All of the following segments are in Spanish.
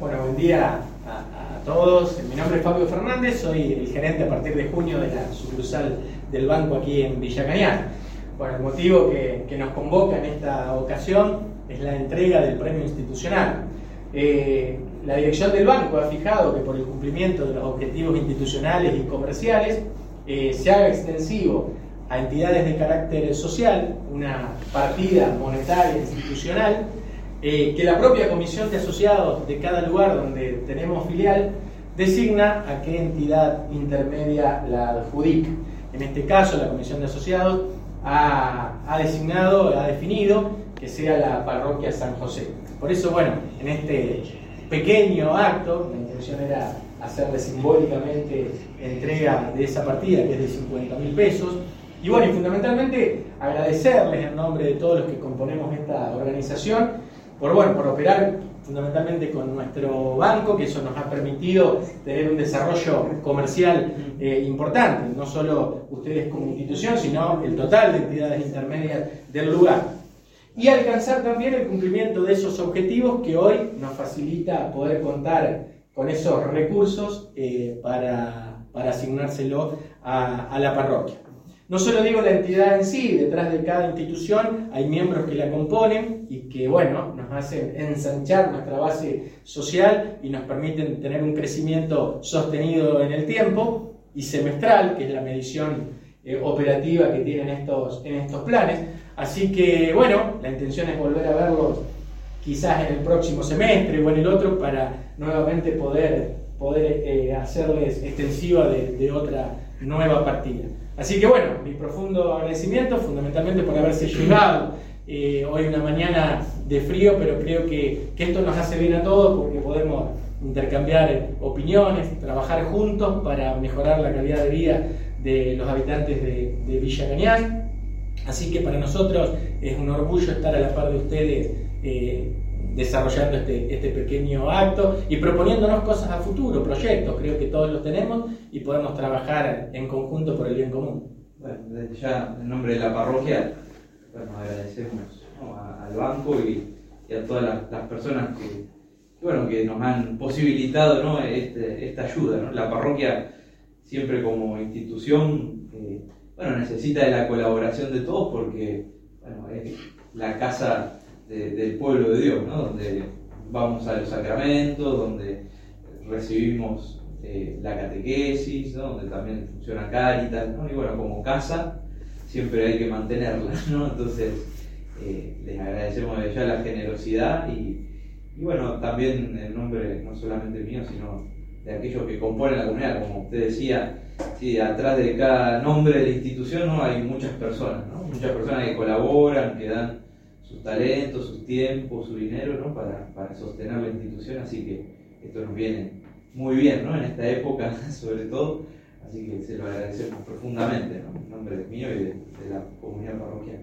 Bueno, buen día a, todos. Mi nombre es Fabio Fernández, soy el gerente a partir de junio de la sucursal del banco aquí en Villa Cañar. Bueno, el motivo que, nos convoca en esta ocasión es la entrega del premio institucional. Eh, la dirección del banco ha fijado que por el cumplimiento de los objetivos institucionales y comerciales eh, se haga extensivo a entidades de carácter social una partida monetaria institucional eh, que la propia comisión de asociados de cada lugar donde tenemos filial designa a qué entidad intermedia la adjudica. En este caso, la comisión de asociados ha, designado, ha definido que sea la parroquia San José. Por eso, bueno, en este pequeño acto, la intención era hacerle simbólicamente entrega de esa partida, que es de 50 mil pesos, y bueno, y fundamentalmente agradecerles en nombre de todos los que componemos esta organización por, bueno, por operar fundamentalmente con nuestro banco, que eso nos ha permitido tener un desarrollo comercial eh, importante, no solo ustedes como institución, sino el total de entidades intermedias del lugar. Y alcanzar también el cumplimiento de esos objetivos que hoy nos facilita poder contar con esos recursos eh, para, asignárselo a la parroquia. No solo digo la entidad en sí, detrás de cada institución hay miembros que la componen y que, bueno, nos hacen ensanchar nuestra base social y nos permiten tener un crecimiento sostenido en el tiempo y semestral, que es la medición eh, operativa que tienen estos, en estos planes. Así que, bueno, la intención es volver a verlos quizás en el próximo semestre o en el otro para nuevamente poder, poder eh, hacerles extensiva de, de otra nueva partida. Así que bueno, mi profundo agradecimiento fundamentalmente por haberse llegado eh, hoy una mañana de frío, pero creo que, esto nos hace bien a todos porque podemos intercambiar opiniones, trabajar juntos para mejorar la calidad de vida de los habitantes de, Villa Cañán. Así que para nosotros es un orgullo estar a la par de ustedes eh, desarrollando este, este, pequeño acto y proponiéndonos cosas a futuro, proyectos, creo que todos los tenemos y podemos trabajar en conjunto por el bien común. Bueno, ya, en nombre de la parroquia, bueno, agradecemos al banco y, a todas las, personas que, bueno, que nos han posibilitado ¿no? Este, esta ayuda. ¿no? La parroquia, siempre como institución, eh, bueno, necesita de la colaboración de todos porque bueno, es la casa del pueblo de Dios, ¿no? donde vamos a los sacramentos, donde recibimos eh, la catequesis, donde también funciona Caritas, y bueno, como casa siempre hay que mantenerla, ¿no? entonces eh, les agradecemos de ya la generosidad y, y, bueno, también en nombre no solamente mío, sino de aquellos que componen la comunidad, como usted decía, sí, atrás de cada nombre de la institución ¿no? hay muchas personas, ¿no? muchas personas que colaboran, que dan sus talentos, sus tiempos, su dinero, ¿no? Para, para, sostener la institución, así que esto nos viene muy bien, ¿no? En esta época, sobre todo, así que se lo agradecemos profundamente. En nombre mío y de, la comunidad parroquial.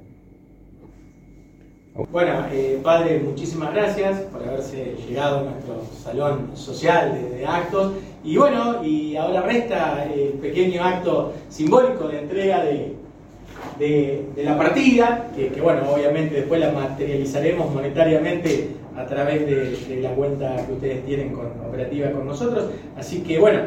Bueno, eh, padre, muchísimas gracias por haberse llegado a nuestro salón social de, actos. Y bueno, y ahora resta el pequeño acto simbólico de entrega de, de, la partida, que, bueno, obviamente después la materializaremos monetariamente a través de, la cuenta que ustedes tienen con, operativa con nosotros. Así que bueno,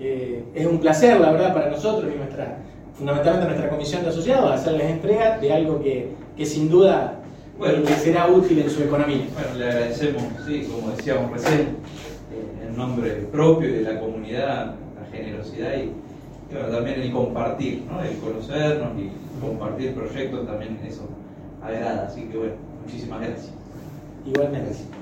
eh, es un placer, la verdad, para nosotros y nuestra, fundamentalmente nuestra comisión de asociados, hacerles entrega de algo que, que sin duda bueno, será útil en su economía. Bueno, le agradecemos, sí, como decíamos recién, eh, en nombre propio de la comunidad, la generosidad y bueno, también el compartir, ¿no? el conocernos y compartir proyectos también eso agrada. Así que bueno, muchísimas gracias. Igualmente.